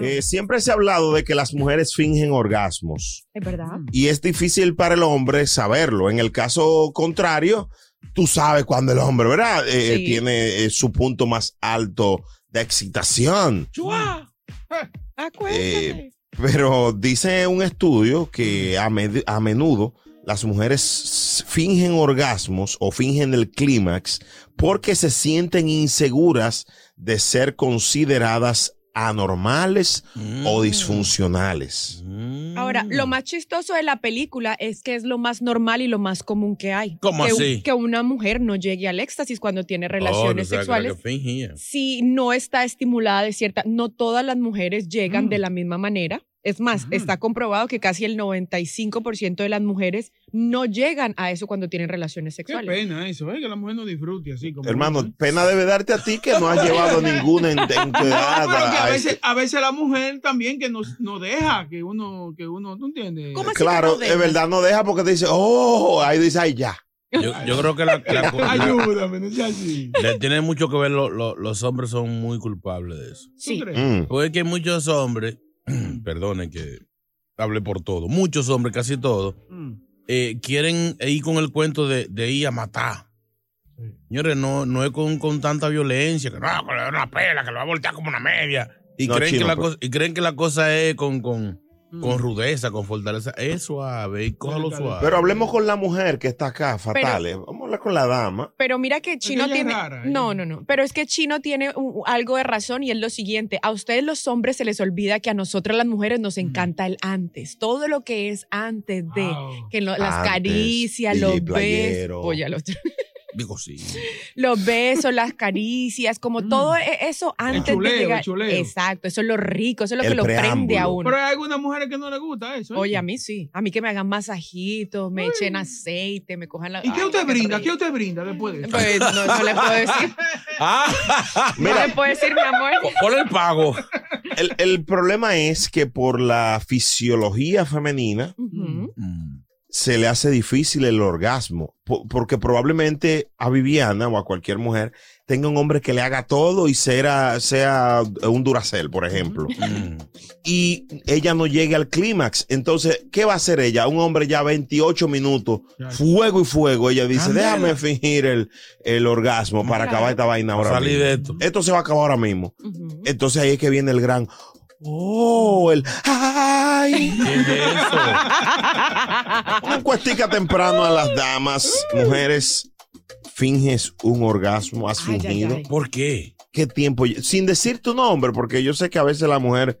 Eh, siempre se ha hablado de que las mujeres fingen orgasmos Es verdad. y es difícil para el hombre saberlo. En el caso contrario, tú sabes cuando el hombre, ¿verdad? Eh, Sí. Tiene eh, su punto más alto de excitación. Eh, pero dice un estudio que a, med- a menudo las mujeres fingen orgasmos o fingen el clímax porque se sienten inseguras de ser consideradas anormales o disfuncionales. Ahora, lo más chistoso de la película es que es lo más normal y lo más común que hay. ¿Cómo que, así? Que una mujer no llegue al éxtasis cuando tiene Oh, relaciones no sexuales. Si no está estimulada de cierta, no todas las mujeres llegan de la misma manera. Es más, está comprobado que casi el 95% de las mujeres no llegan a eso cuando tienen relaciones Qué sexuales. pena eso, ¿eh? que la mujer no disfrute así como. Hermano, pena debe darte a ti que no has llevado ninguna en- No, entidad pero que a veces, este- a veces la mujer también que nos, no deja que uno, que uno, ¿tú entiendes? ¿Cómo así que Claro, no es dejas? verdad, no deja porque te dice, oh, ahí dice, ay, ya. Yo, yo creo que la, la- la- Ayúdame, no sea así. le tiene mucho que ver, lo- lo- los hombres son muy culpables de eso. ¿Tú Sí. crees? Mm. Porque es que muchos hombres, perdonen que hable por todo, muchos hombres, casi todos, Mm. eh, quieren ir con el cuento de, de ir a matar. Señores, no, no es con, con tanta violencia, que no, que le da una pela, que lo va a voltear como una media. Y, No, creen, chino, que la pero- cosa, y creen que la cosa es con, con, Mm. con rudeza, con fortaleza. Es suave, y cójalo Pero- suave. Pero hablemos con la mujer que está acá, fatales. Vamos a hablar con la dama. Pero mira que Chino ella es tiene. rara, no, no, no. Pero es que Chino tiene un- algo de razón y es lo siguiente. A ustedes los hombres se les olvida que a nosotras las mujeres nos encanta el antes. Todo lo que es antes de. Wow. Que lo- las Antes, caricias, los besos. Oye, Digo, sí. los besos, las caricias, como todo e- eso antes chuleo, de llegar. el chuleo. Exacto, eso es lo rico, eso es lo El que lo prende a uno. Pero hay algunas mujeres que no les gusta eso. ¿eh? Oye, a mí sí. A mí que me hagan masajitos, me echen aceite, me cojan la. ¿Y qué usted brinda? rico. ¿Qué usted brinda después de eso? Pues no, no le puedo decir. no le puedo decir, mi amor. Por el pago. El, el problema es que por la fisiología femenina. Se le hace difícil el orgasmo. Po- porque probablemente a Viviana o a cualquier mujer tenga un hombre que le haga todo y sea, sea un duracel, por ejemplo. Mm. Y ella no llegue al clímax. Entonces, ¿qué va a hacer ella? Un hombre ya 28 minutos, fuego y fuego. Ella dice, Candela. déjame fingir el, el orgasmo para acabar esta vaina ahora mismo". de esto. Esto se va a acabar ahora mismo. Entonces ahí es que viene el gran. Oh, el. ¡Ay! ¿Qué es eso? Un cuestica temprano a las damas, mujeres. Finges un orgasmo, has Ay, ay, fingido. ay. ¿Por qué? ¿Qué tiempo? Sin decir tu nombre, porque yo sé que a veces la mujer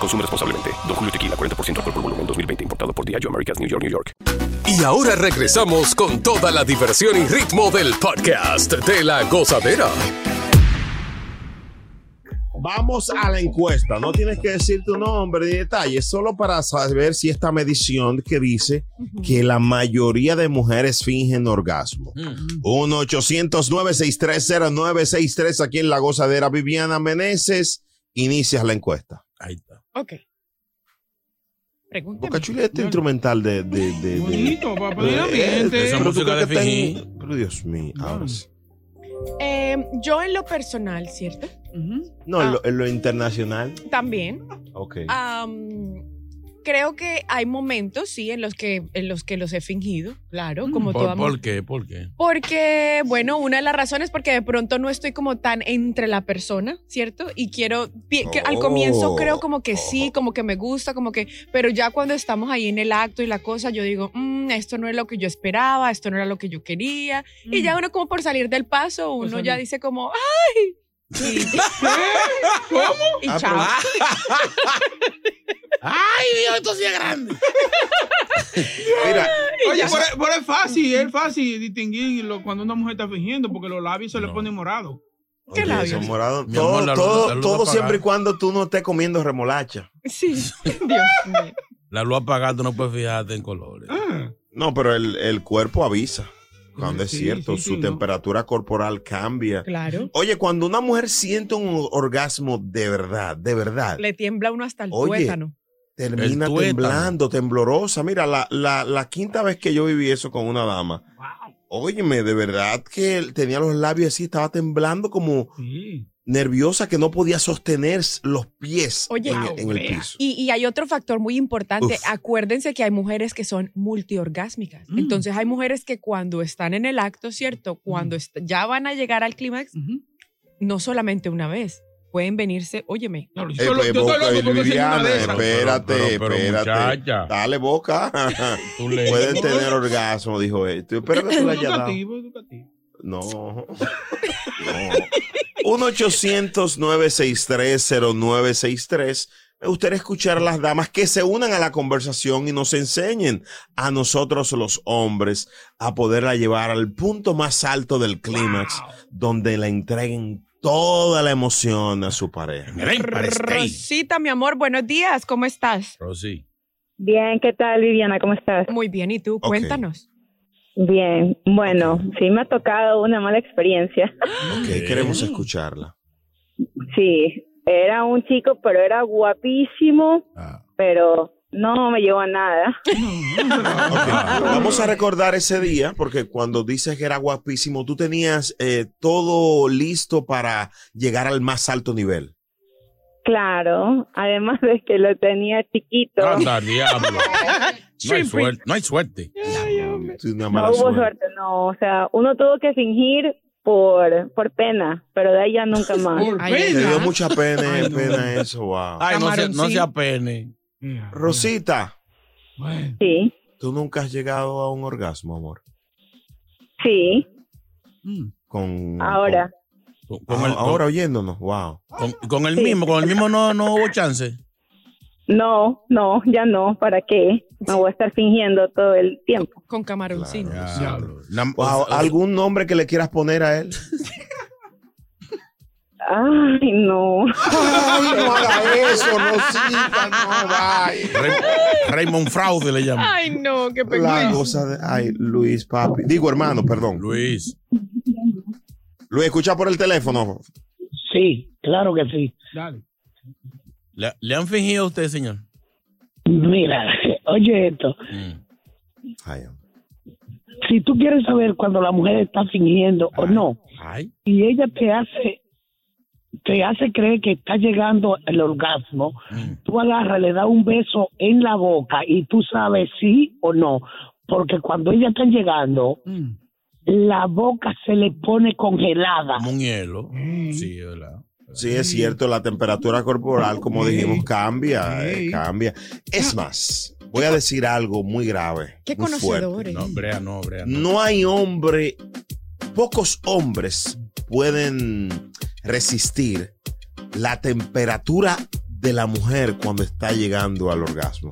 Consume responsablemente. Don Julio Tequila, 40% alcohol por volumen, 2020. Importado por Diageo Americas, New York, New York. Y ahora regresamos con toda la diversión y ritmo del podcast de la gozadera. Vamos a la encuesta. No tienes que decir tu nombre ni detalles, solo para saber si esta medición que dice que la mayoría de mujeres fingen orgasmo. 1-800-963-0963 aquí en La Gozadera. Viviana Meneses, inicias la encuesta. Ahí está. Ok. Pregúntame. Boca Chula, este instrumental de... de, de, de- Bonito, para de- ambiente. Esa música de ten- Pero Dios mío, ahora sí. Eh, yo en lo personal, ¿cierto? Ujú. No, en, Ah. lo, en lo internacional. También. Ok. am, creo que hay momentos, sí, en los que, en los que los he fingido, claro, como toda ¿Por, por qué? ¿Por qué? Porque, bueno, una de las razones es porque de pronto no estoy como tan entre la persona, ¿cierto? Y quiero, que al comienzo Oh. creo como que sí, como que me gusta, como que, pero ya cuando estamos ahí en el acto y la cosa, yo digo, "Mm, esto no es lo que yo esperaba, esto no era lo que yo quería. Y ya uno como por salir del paso, uno ya dice como, ¡ay! Y, y Ah, chao. ¡Ay, Dios, esto sí es grande! Mira, Oye, pero, pero es fácil, es fácil distinguirlo cuando una mujer está fingiendo, porque los labios se le ponen morados. ¿Qué oye, labios? son morados. Mi Todo, amor, la luz- todo, la luz todo apagada. siempre y cuando tú no estés comiendo remolacha. Sí, Dios mío. La luz apagada, tú no puedes fijarte en colores. Ah, No, pero el, el cuerpo avisa. Cuando es cierto, sí, su sí, no. temperatura corporal cambia. Claro. Oye, cuando una mujer siente un orgasmo de verdad, de verdad, Le tiembla uno hasta el Oye. tuétano. Termina temblando, temblorosa. Mira, la, la, la quinta vez que yo viví eso con una dama, óyeme, de verdad que tenía los labios así, estaba temblando como sí. nerviosa que no podía sostener los pies Oye. en, el- en el Vea. piso. Y, y hay otro factor muy importante. Uf. Acuérdense que hay mujeres que son multiorgásmicas. Mm. Entonces hay mujeres que cuando están en el acto, ¿cierto? Cuando est- ya van a llegar al clímax, no solamente una vez. Pueden venirse, óyeme. Claro, Eh, yo lo- pues, yo estoy Boca, loco porque soy una Viviana, de esas. espérate, Pero- pero- pero, espérate. muchacha. Dale boca. Tú le- Pueden tener orgasmo, dijo él. Espero que tú le hayas dado. Educativo, educativo. No. no. 1-800-963-0963. Me gustaría escuchar a las damas que se unan a la conversación y nos enseñen a nosotros los hombres a poderla llevar al punto más alto del clímax, donde le entreguen toda la emoción a su pareja. Rosita, mi amor, buenos días. ¿Cómo estás? Rosy. Bien, ¿qué tal Viviana? ¿Cómo estás? Muy bien. ¿Y tú? Cuéntanos. Bien, bueno, sí me ha tocado una mala experiencia. Ok, queremos escucharla. Sí, era un chico, pero era guapísimo, Ah. pero no me llevó a nada. Vamos a recordar ese día, porque cuando dices que era guapísimo, tú tenías eh, todo listo para llegar al más alto nivel. Claro, además de que lo tenía chiquito. Anda, diablo. No hay suerte. No hay suerte. Sí, una No mala hubo suerte. suerte, no. O sea, uno tuvo que fingir por, por pena, pero de ahí ya nunca más. Por Ay, Te pena. dio mucha pena, Ay, no. pena eso, wow. Ay, no se, no Camaroncín. se apene. Mira, Rosita, bueno. Sí, tú nunca has llegado a un orgasmo, amor. sí, Mm. Con, ahora. Con, con- con el, Ah, ahora oyéndonos, wow. con, con el Sí. mismo, con el mismo no, no hubo chance. No, no, ya no. ¿Para qué? Me voy a estar fingiendo todo el tiempo. Con camaroncino. Claro. Sea, ¿Algún nombre que le quieras poner a él? Ay, no. Ay, no haga eso, Rosita, no vaya. Ray- Raymond Fraude le llaman. Ay, no, qué La pequeño. cosa de. Ay, Luis, papi. Digo, hermano, perdón. Luis. Luis, escucha por el teléfono. Sí, claro que sí. Dale. ¿Le, le han fingido a usted, señor? Mira, oye esto. Mm. Ay, Si tú quieres saber cuando la mujer está fingiendo o no, Ay. y ella te hace te hace creer que está llegando el orgasmo, Mm. tú agarras, le das un beso en la boca y tú sabes sí o no. porque cuando ellas están llegando, Mm. la boca se le pone congelada. Como un hielo. Sí, es verdad. Sí, es cierto, la temperatura corporal, como dijimos, cambia, eh, cambia. Es más, voy a decir algo muy grave. Qué muy fuerte. conocedores. No, Brea, no, Brea. No. No hay hombre, pocos hombres pueden resistir la temperatura de la mujer cuando está llegando al orgasmo.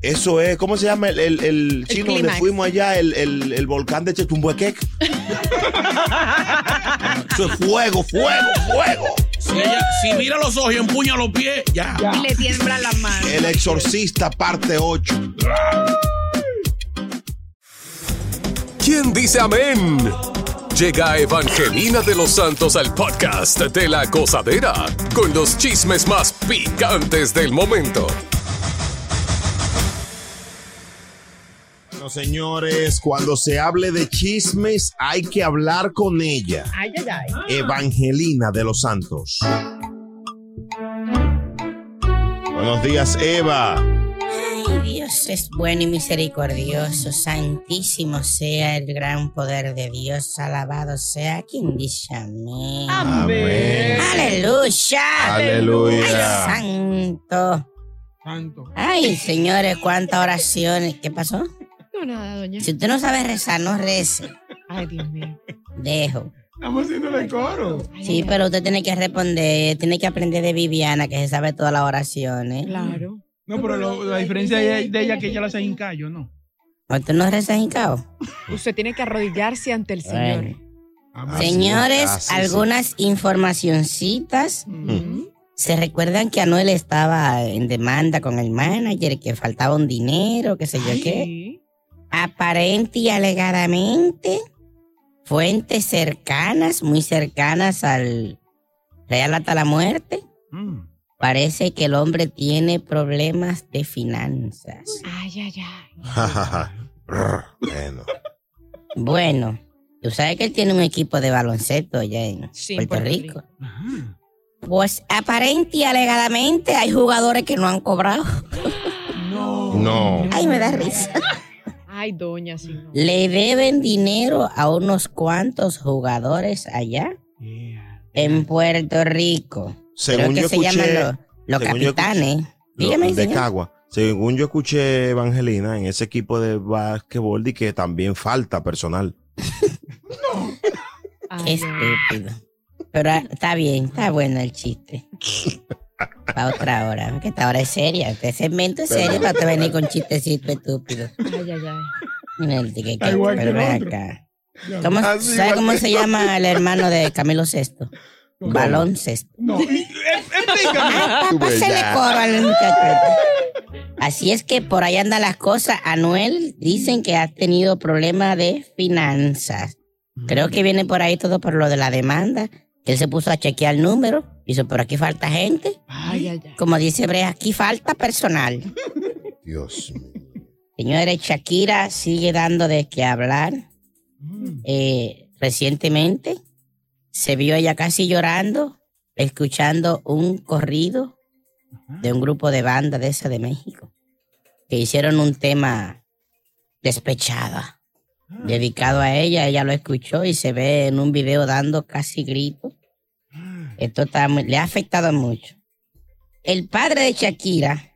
Eso es, ¿cómo se llama el, el- el chino donde fuimos allá? El, el- el volcán de Chetumbuequec. Eso es fuego, fuego, fuego. Si, ella, si mira los ojos y empuña los pies, ya. Y le tiemblan las manos. El exorcista parte 8. ¿Quién dice amén? Llega Evangelina de los Santos al podcast de la gozadera con los chismes más picantes del momento. Bueno, señores, cuando se hable de chismes, hay que hablar con ella. Ay, ay, ay. Evangelina de los Santos. Buenos días, Eva. Dios es bueno y misericordioso, santísimo sea el gran poder de Dios, alabado sea quien dice amén. Amén. Aleluya. Aleluya. Ay, santo. Santo. Ay, señores, cuántas oraciones. ¿Qué pasó? No, nada, doña. Si usted no sabe rezar, no rece. Ay, Dios mío. Dejo. Estamos haciéndole coro. Sí, pero usted tiene que responder, tiene que aprender de Viviana, que se sabe todas las oraciones. Claro. No, pero lo- la diferencia de ella, de ella es que ella la hace en callo, ¿no? ¿Usted no reza en cao? Usted tiene que arrodillarse ante el Señor. Bueno. Ah, Señores, Ah, sí, sí. algunas informacioncitas. Ujú. ¿Se recuerdan que Anuel estaba en demanda con el manager, que faltaba un dinero, qué sé yo qué? Sí. Aparente y alegadamente, fuentes cercanas, muy cercanas al Real hasta la muerte, Mm. Parece que el hombre tiene problemas de finanzas. Ay, ay, ay. bueno. Bueno, tú sabes que él tiene un equipo de baloncesto allá en Sí, Puerto, Puerto Rico. Ajá. Pues aparente y alegadamente hay jugadores que no han cobrado. No. No. Ay, me da risa. Ay, doña, sí. no. Le deben dinero a unos cuantos jugadores allá Yeah. en Puerto Rico. Según Creo que yo se escuché- llaman los, los según yo capitanes. Dígame, Lo- de señor. Cagua. Según yo escuché, Evangelina, en ese equipo de básquetbol, y que también falta personal. Ay, Qué estúpido. Pero está bien, está bueno el chiste. Para otra hora, porque esta hora es seria. Este segmento es serio para te venir con chistecitos estúpidos. Ay, ay, ay. El tique que- pero acá. ¿Cómo, ¿Sabe cómo se llama el hermano de Camilo VI? Balón Sexto. No. eh. Ah, pásale coro al muchacho. Así es que por ahí andan las cosas. Anuel dicen que ha tenido problemas de finanzas. Creo que viene por ahí todo por lo de la demanda. Él se puso a chequear el número. Dice, pero aquí falta gente. Ay, ay, ay. Como dice Brea, aquí falta personal. Dios mío. Señores, Shakira sigue dando de qué hablar. Eh, recientemente se vio ella casi llorando, escuchando un corrido de un grupo de banda de esa de México, que hicieron un tema despechada, dedicado a ella. Ella lo escuchó y se ve en un video dando casi gritos. Esto está muy- le ha afectado mucho. El padre de Shakira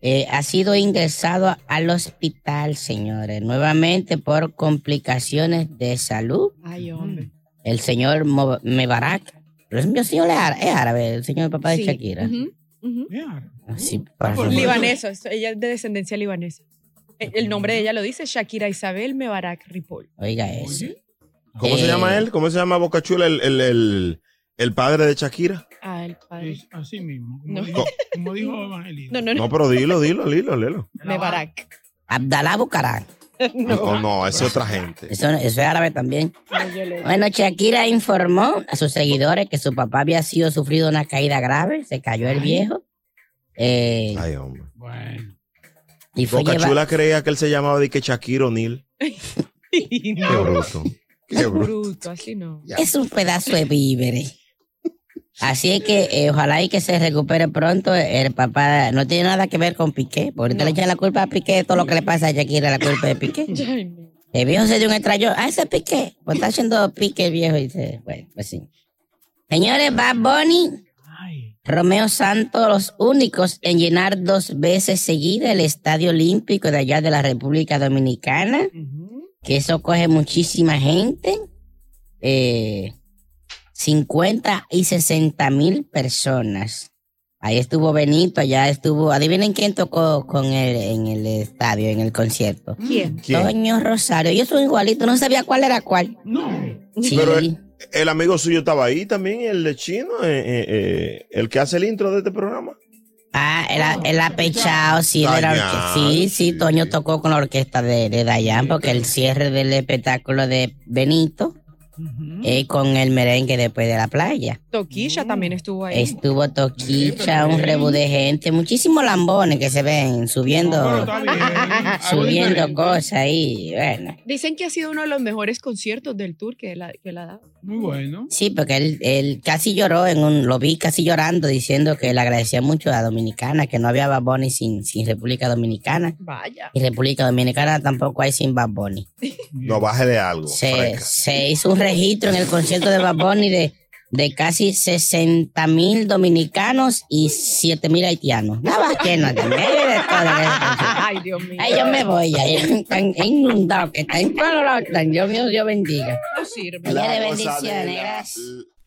eh, ha sido ingresado al hospital, señores, nuevamente por complicaciones de salud. Ay, hombre. El señor Mo- Mebarak, pero es mi señor es árabe, el señor papá de Sí. Shakira. Yeah. Así, para por- su- Libanesa, es- ella es de descendencia libanesa. El, el nombre de ella lo dice Shakira Isabel Mebarak Ripoll. Oiga eso. ¿Cómo se Eh, llama él? ¿Cómo se llama Bocachula, el, el, el, el padre de Shakira? Ah, el padre. Es así mismo. Como No. dijo, como dijo Evangelina. No, no, no. No, pero dilo, dilo, dilo, dilo. Mebarak. Abdalá Bucaram. No, no, es otra gente. Eso, eso es árabe también. Bueno, Shakira informó a sus seguidores que su papá había sido sufrido una caída grave, se cayó el viejo. eh, Ay, hombre. Bueno. y fue Bocachula llevado. creía que él se llamaba de que Shakira O'Neal. Qué bruto. Qué Qué bruto. bruto, así no. Es un pedazo de víveres. Así es que eh, ojalá y que se recupere pronto. El papá no tiene nada que ver con Piqué. Porque ahorita le echan la culpa a Piqué de todo lo que le pasa a Shakira, la culpa de Piqué. El viejo se dio un extraño. Ah, ese es Piqué. Pues está haciendo Piqué el viejo. Y dice, bueno, pues sí. Señores, Bad Bunny, Romeo Santos, los únicos en llenar dos veces seguida el Estadio Olímpico de allá de la República Dominicana. Que eso coge muchísima gente. Eh, 50 y 60 mil personas. Ahí estuvo Benito, allá estuvo. Adivinen quién tocó con él en el estadio, en el concierto. ¿Quién? ¿Quién? Toño Rosario. Yo soy igualito, no sabía cuál era cuál. Sí. Pero el, el amigo suyo estaba ahí también, el de chino, eh, eh, eh, el que hace el intro de este programa. Ah, el, el apechado, sí, de la sí, sí, Toño tocó con la orquesta de, de Dayan, porque el cierre del espectáculo de Benito es con el merengue después de la playa. Toquilla también estuvo ahí. Estuvo Toquicha, un rebu de gente, muchísimos lambones que se ven subiendo, subiendo cosas ahí, bueno. Dicen que ha sido uno de los mejores conciertos del tour que él ha, que él ha dado. Muy bueno. Sí, porque él, él casi lloró, en un, lo vi casi llorando diciendo que le agradecía mucho a Dominicana, que no había Bad Bunny sin, sin República Dominicana. Vaya. Y República Dominicana tampoco hay sin Bad Bunny. No, bájele algo. Se, se hizo un registro en el concierto de Bad Bunny de, de casi 60 mil dominicanos y 7 mil haitianos. Nada más que no, de medio de todo. Ay, Dios mío. Ay, yo me voy, ya, están inundados, que están en todos lados, están. Dios mío, Dios bendiga. No sirve. Señores, bendiciones, gracias.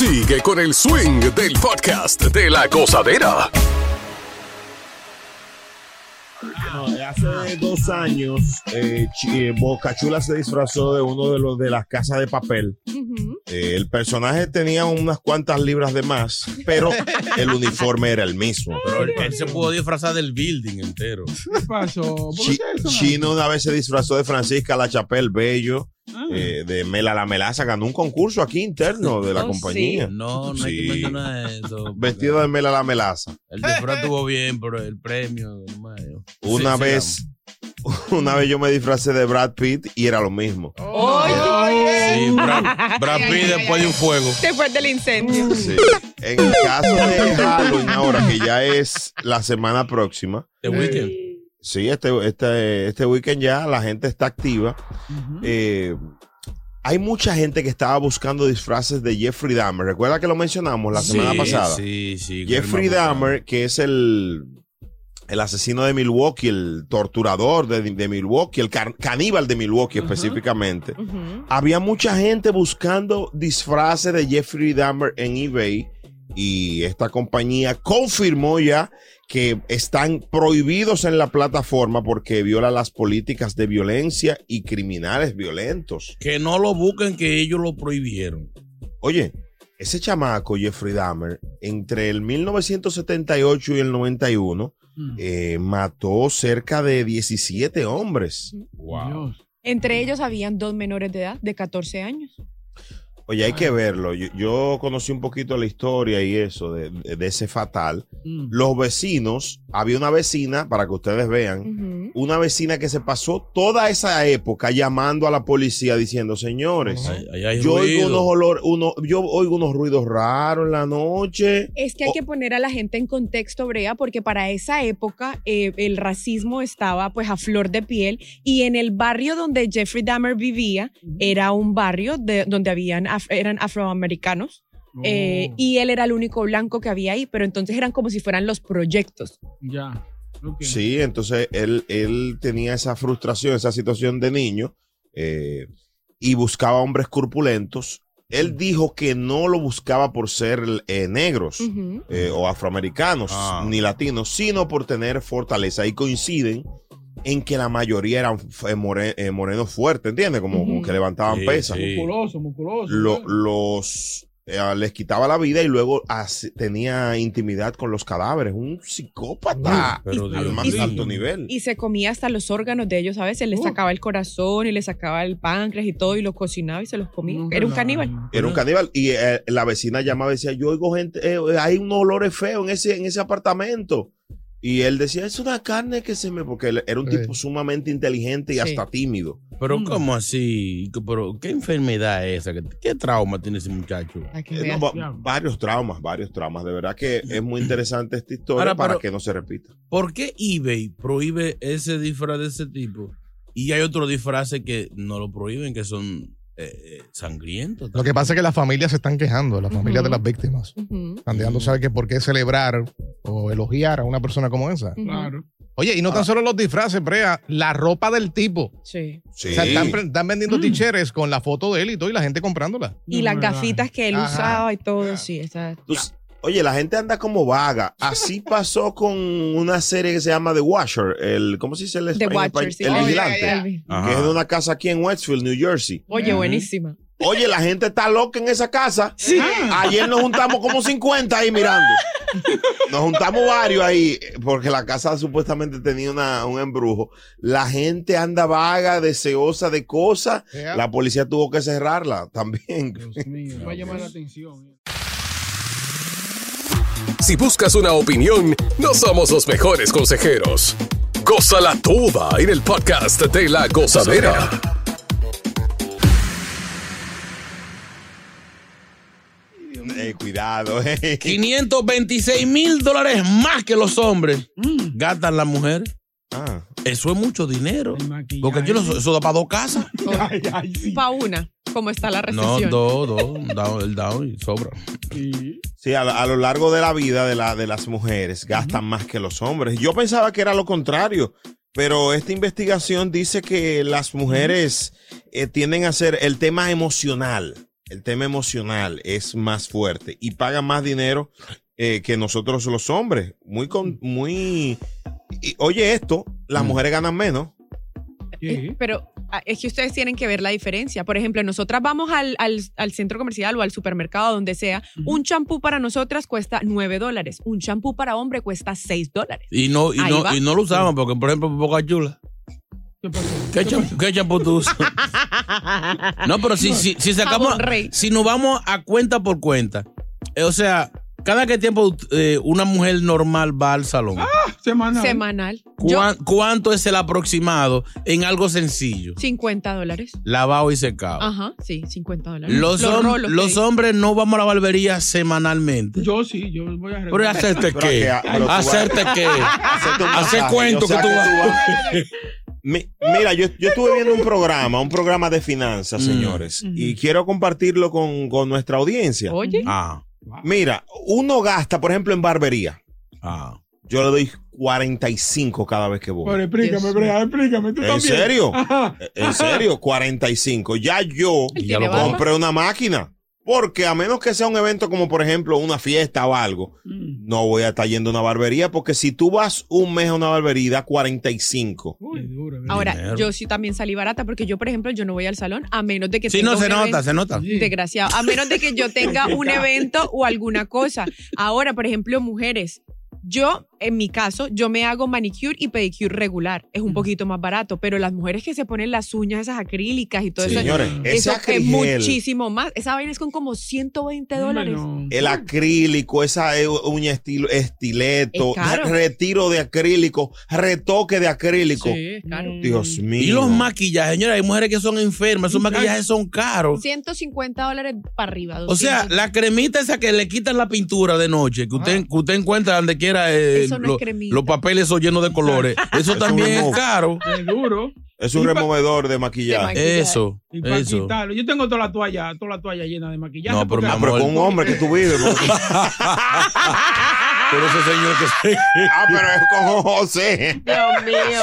Sigue con el swing del podcast de la gozadera. No, hace dos años, eh, eh, Boca Chula se disfrazó de uno de los de las casas de papel. Eh, el personaje tenía unas cuantas libras de más, pero el uniforme era el mismo. Pero él, él se pudo disfrazar del building entero. ¿Qué pasó? Chino una vez se disfrazó de Francisca La Chapelle Bello, Ah. eh, de Mela la Melaza, ganó un concurso aquí interno de la Oh, compañía. No, no hay que mencionar eso. Vestido de Mela la Melaza. El disfraz estuvo bien, pero el premio, hermano. Una Sí, vez, una vez yo me disfracé de Brad Pitt y era lo mismo. Sí, Brad, Brad Pitt después de un fuego. Después del incendio. Sí. En el caso de Halloween ahora, que ya es la semana próxima. The Weeknd. Sí, este, este, este weekend ya la gente está activa. Eh, hay mucha gente que estaba buscando disfraces de Jeffrey Dahmer. ¿Recuerda que lo mencionamos la semana pasada? Sí, sí. Jeffrey Dahmer, que es el, el asesino de Milwaukee, el torturador de, de Milwaukee, el caníbal de Milwaukee específicamente. Había mucha gente buscando disfraces de Jeffrey Dahmer en eBay y esta compañía confirmó ya que están prohibidos en la plataforma porque viola las políticas de violencia y criminales violentos. Que no lo busquen, que ellos lo prohibieron. Oye, ese chamaco Jeffrey Dahmer, entre el 1978 y el 91, eh, mató cerca de 17 hombres. Wow. Entre ellos habían dos menores de edad de 14 años. Oye, hay que verlo. Yo, yo conocí un poquito la historia y eso de, de ese fatal. Los vecinos, había una vecina, para que ustedes vean, una vecina que se pasó toda esa época llamando a la policía diciendo, señores, yo oigo unos olor, uno, yo oigo unos ruidos raros en la noche. Es que hay que poner a la gente en contexto, Brea, porque para esa época eh, el racismo estaba pues a flor de piel y en el barrio donde Jeffrey Dahmer vivía era un barrio de, donde habían af- eran afroamericanos. Oh. eh, y él era el único blanco que había ahí, pero entonces eran como si fueran los proyectos. Ya. ok. Sí, entonces él, él tenía esa frustración, esa situación de niño eh, y buscaba hombres corpulentos. Él dijo que no lo buscaba por ser eh, negros eh, o afroamericanos Ah. ni latinos, sino por tener fortaleza. Y coinciden en que la mayoría eran eh, more- eh, morenos fuertes, ¿entiendes? Como, que levantaban Sí, pesas. sí. Musculoso, musculoso. Los eh, les quitaba la vida y luego tenía intimidad con los cadáveres. Un psicópata Pero al más alto nivel. Y se comía hasta los órganos de ellos a veces. Le Uh. sacaba el corazón y le sacaba el páncreas y todo y los cocinaba y se los comía. No, Era un caníbal. no. Era un caníbal y eh, la vecina llamaba y decía, yo oigo gente, eh, hay unos olores feos en ese, en ese apartamento. Y él decía, es una carne que se me... Porque él era un Sí. tipo sumamente inteligente y Sí. hasta tímido. Pero ¿cómo así? Pero ¿qué enfermedad es esa? ¿Qué, trauma tiene ese muchacho? Eh, no, va- varios traumas, varios traumas. De verdad que es muy interesante esta historia Ahora, para pero- que no se repita. ¿Por qué eBay prohíbe ese disfraz de ese tipo? Y hay otros disfraces que no lo prohíben, que son eh, eh, sangrientos. Lo que pasa es que las familias se están quejando, las familias de las víctimas. Ujú, Están dejando saber que por qué celebrar o elogiar a una persona como esa. Claro. Oye, y no tan solo los disfraces, Brea, la ropa del tipo. Sí. Sí. O sea, están, vendiendo t-shirts con la foto de él y todo, y la gente comprándola. Y No, las verdad. gafitas que él Ajá. usaba y todo, sí. Está... Tú oye, la gente anda como vaga. Así pasó con una serie que se llama The Watcher. El, ¿Cómo se dice el The en Watcher, español? sí. El Oh, vigilante. Que es de una casa aquí en Westfield, New Jersey. Oye, buenísima. Oye, la gente está loca en esa casa. Ayer nos juntamos como 50 ahí mirando. Nos juntamos varios ahí porque la casa supuestamente tenía una- un embrujo. La gente anda vaga, deseosa de cosas. Yeah. La policía tuvo que cerrarla también. Dios mío, va a llamar la atención. Si buscas una opinión, no somos los mejores consejeros. Gózala toda en el podcast de la gozadera. Eh, cuidado. eh. 526 mil dólares más que los hombres gastan las mujeres. Ah. Eso es mucho dinero. Porque yo no, eso da para dos casas. Ay, ay, sí. Pa' una, como está la No, recesión. dos, dos. down- El down y sobra. Sí. Sí, a, lo- a lo largo de la vida de, la, de las mujeres gastan más que los hombres. Yo pensaba que era lo contrario, pero esta investigación dice que las mujeres eh, tienden a ser el tema emocional. El tema emocional es más fuerte y pagan más dinero eh, que nosotros los hombres. Muy, con, muy. y, oye, esto, las Mm. mujeres ganan menos. Sí. Pero ah, es que ustedes tienen que ver la diferencia. Por ejemplo, nosotras vamos al, al- al centro comercial o al supermercado, donde sea. Un champú para nosotras cuesta 9 dólares. Un champú para hombre cuesta 6 dólares. Y no, y no, y no lo usamos porque, por ejemplo, Boca Chula. ¿Qué champú, qué champú tú usas? No, pero si, si, si sacamos, si nos vamos a cuenta por cuenta, eh, o sea, cada que tiempo eh, una mujer normal va al salón, Semana. Semanal. Yo, ¿cuán- ¿cuánto es el aproximado en algo sencillo? 50 dólares. Lavado y secado. Ajá, sí, 50 dólares. Los, hom- rolos que los dice. hombres no vamos a la barbería semanalmente. Yo sí, yo voy a ¿Pero hacerte Pero qué? ¿Hacerte qué? Hacer cuento que tú vas. vas- Mi- mira, yo, yo estuve viendo un programa, un programa de finanzas, Mm. señores, y quiero compartirlo con, con nuestra audiencia. Oye, Ah, Mira, uno gasta, por ejemplo, en barbería. ah. Yo le doy 45 cada vez que voy. Pero explícame, Brea, explícame. ¿Tú ¿En también? serio? Ajá. En serio, 45. Ya yo ya lo compré una máquina. Porque a menos que sea un evento como, por ejemplo, una fiesta o algo, Mm. no voy a estar yendo a una barbería. Porque si tú vas un mes a una barbería, da 45. Uy, duro, ¿verdad? ahora, dinero. yo sí también salí barata porque yo, por ejemplo, yo no voy al salón a menos de que Sí, tenga no, se nota, evento- se nota. Desgraciado. A menos de que yo tenga un evento o alguna cosa. Ahora, por ejemplo, mujeres. Yo, en mi caso, yo me hago manicure y pedicure regular. Es un poquito más barato, pero las mujeres que se ponen las uñas esas acrílicas y todo eso, Señores, ese eso es muchísimo más. Esa vaina es con como 120 dólares. El acrílico, esa eh, uña estilo, estileto, Es retiro de acrílico, retoque de acrílico. Sí, claro. Dios mío. Y los maquillajes, señora, hay mujeres que son enfermas, esos maquillajes son caros. 150 dólares para arriba. O sea, 200. la cremita esa que le quitan la pintura de noche, que usted, que usted encuentra donde quiera eh, Eso no es cremita. los papeles son llenos de colores, eso también no. es caro. Es duro. Es un removedor de maquillaje. Eso, Y para eso. quitarlo. Yo tengo toda la toalla, toda la toalla llena de maquillaje. No, pero mi Ah, pero amor. con un hombre que tú vives. Pero ese señor que ah, pero es con José. Dios mío.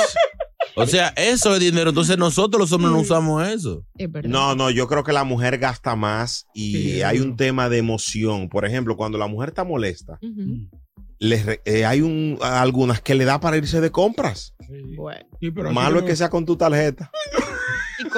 O sea, eso es dinero. Entonces nosotros los hombres no usamos eso. Es. No, no, yo creo que la mujer gasta más y Sí, hay un tema de emoción. Por ejemplo, cuando la mujer está molesta, Ujú. Les re- eh, hay un, algunas que le da para irse de compras. Bueno. Sí, pero así Malo es que sea con tu tarjeta.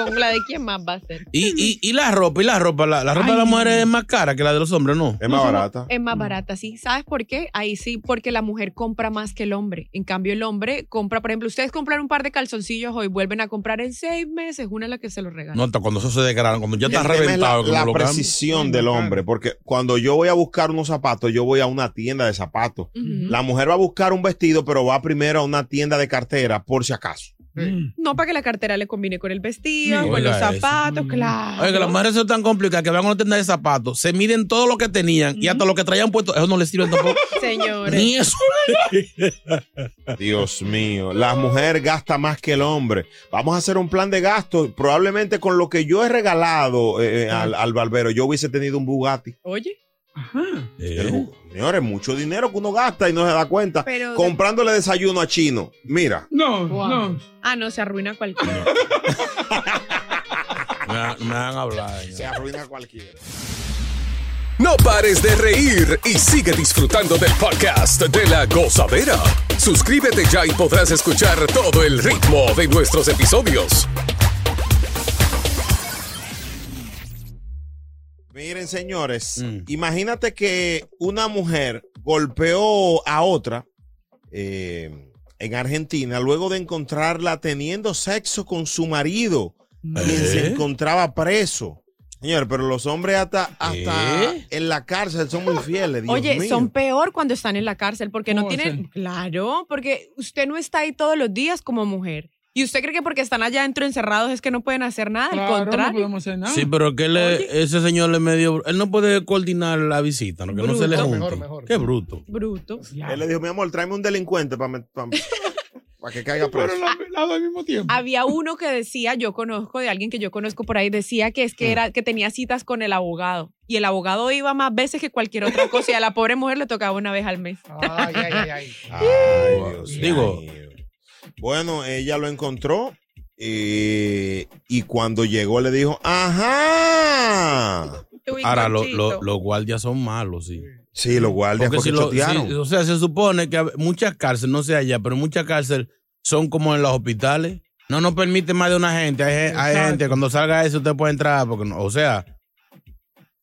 ¿Y con la de quién más va a ser? Y, y, y la ropa, y la ropa, la, la ropa de las mujeres es más cara que la de los hombres, ¿no? Es más barata. Es más barata, sí. ¿Sabes por qué? Ahí sí, porque la mujer compra más que el hombre. En cambio, el hombre compra, por ejemplo, ustedes compran un par de calzoncillos hoy, vuelven a comprar en seis meses, una es la que se los regala. No, cuando eso se degrada, cuando ya está tema es reventado. la, la precisión del hombre, porque cuando yo voy a buscar unos zapatos, yo voy a una tienda de zapatos. La mujer va a buscar un vestido, pero va primero a una tienda de cartera por si acaso. Mm. No para que la cartera le combine con el vestido, con los eso. zapatos, claro. Oye, que las mujeres son tan complicadas que van a una tienda de zapatos, se miden todo lo que tenían y hasta lo que traían puesto, eso no les sirve tampoco. Señores. Ni eso. Dios mío, la mujer gasta más que el hombre. Vamos a hacer un plan de gasto. Probablemente con lo que yo he regalado eh, al, al barbero, yo hubiese tenido un Bugatti. Oye, Ajá. Eh, Señores, mucho dinero que uno gasta y no se da cuenta. Pero- Comprándole desayuno a chino. Mira, No, Wow. no. ah, no, se arruina cualquiera. me, me han hablado. se arruina cualquiera. No pares de reír y sigue disfrutando del podcast de la gozadera. Suscríbete ya y podrás escuchar todo el ritmo de nuestros episodios. Miren, señores, Mm. imagínate que una mujer golpeó a otra eh, en Argentina luego de encontrarla teniendo sexo con su marido, quien se ¿Eh? encontraba preso. Señor, pero los hombres hasta, hasta ¿Eh? en la cárcel son muy fieles. Dios Oye, mío. son peor cuando están en la cárcel porque no ¿Cómo tienen. Claro, porque usted no está ahí todos los días como mujer. Y usted cree que porque están allá adentro encerrados es que no pueden hacer nada. Claro, Al no contrario. podemos hacer nada. Sí, pero que le, ese señor le medio. Él no puede coordinar la visita, ¿no? que no se le junte. Mejor, mejor. Qué bruto. Bruto. Él le dijo, mi amor, tráeme un delincuente para que caiga preso. Pero al mismo tiempo. Había uno que decía, yo conozco de alguien que yo conozco por ahí, decía que es que era que tenía citas con el abogado y el abogado iba más veces que cualquier otra cosa y a la pobre mujer le tocaba una vez al mes. Ay, ay, ay, ay. Ay, Dios Digo- mío. Bueno, ella lo encontró eh, y cuando llegó le dijo, ajá. Ahora, lo- los guardias son malos, sí. Sí, los guardias Porque si lo- si- o sea, se supone que muchas cárceles, no sé allá, pero muchas cárceles son como en los hospitales. No nos permite más de una gente. Hay, hay gente, cuando salga eso, usted puede entrar. Porque, no- o sea,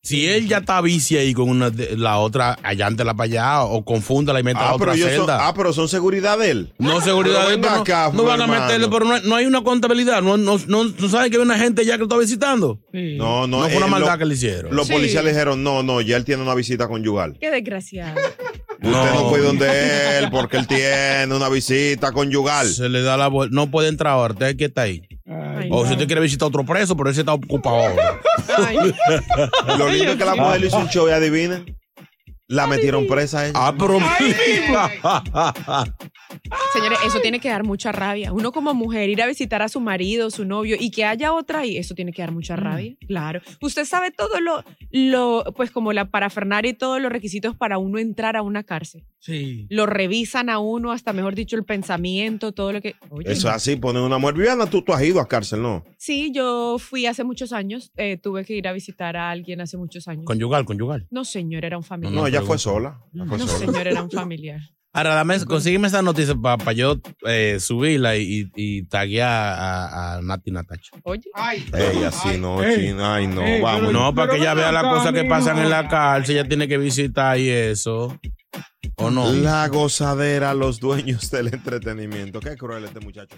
si él ya está bici ahí con una, de- la otra, allántela para allá o confúndala y meta Ah, la pero otra son, celda. ah, pero son seguridad de él. no seguridad, pero de- pero no, acá, no van a meterle, pero no, hay- no hay una contabilidad. No, no, no, no saben que hay una gente ya que lo está visitando. Sí. No, no. No, fue una él maldad lo- que le hicieron. Los Sí. policías le dijeron, no, no, ya él tiene una visita conyugal. Qué desgraciado. Usted no puede donde él porque él tiene una visita conyugal. Se le da la vuelta. No puede entrar ahora. Usted que está ahí. Ay, O si no. usted quiere visitar a otro preso, pero ese está ocupado ahora. Lo lindo es que la mujer le hizo un show y adivinen. La metieron presa a ella. Ah, pero. Señores, eso tiene que dar mucha rabia. Uno como mujer ir a visitar a su marido, su novio y que haya otra ahí, eso tiene que dar mucha rabia. Claro. Usted sabe todo lo, lo, pues como la parafernaria y todos los requisitos para uno entrar a una cárcel. Sí. Lo revisan a uno, hasta mejor dicho, el pensamiento, todo lo que. Oye, Eso es así, ponen una mujer. Viviana, tú, tú has ido a cárcel, ¿no? Sí, yo fui hace muchos años, eh, tuve que ir a visitar a alguien hace muchos años. Conyugal, conyugal. No, señor, era un familiar. No, No, ella fue sola. ella fue No, sola. señor, era un familiar. Ahora, dame, consígueme esa noticia para yo eh, subirla y, y, y taguear a, a Nati Natacha. Oye, Ay, Ey, así no, Ey. chino. Ay, no, Ey, vamos. pero- No, para que ella vea las cosas que pasan en la cárcel, ella tiene que visitar y eso. ¿O no? La gozadera, los dueños del entretenimiento. Qué cruel este muchacho.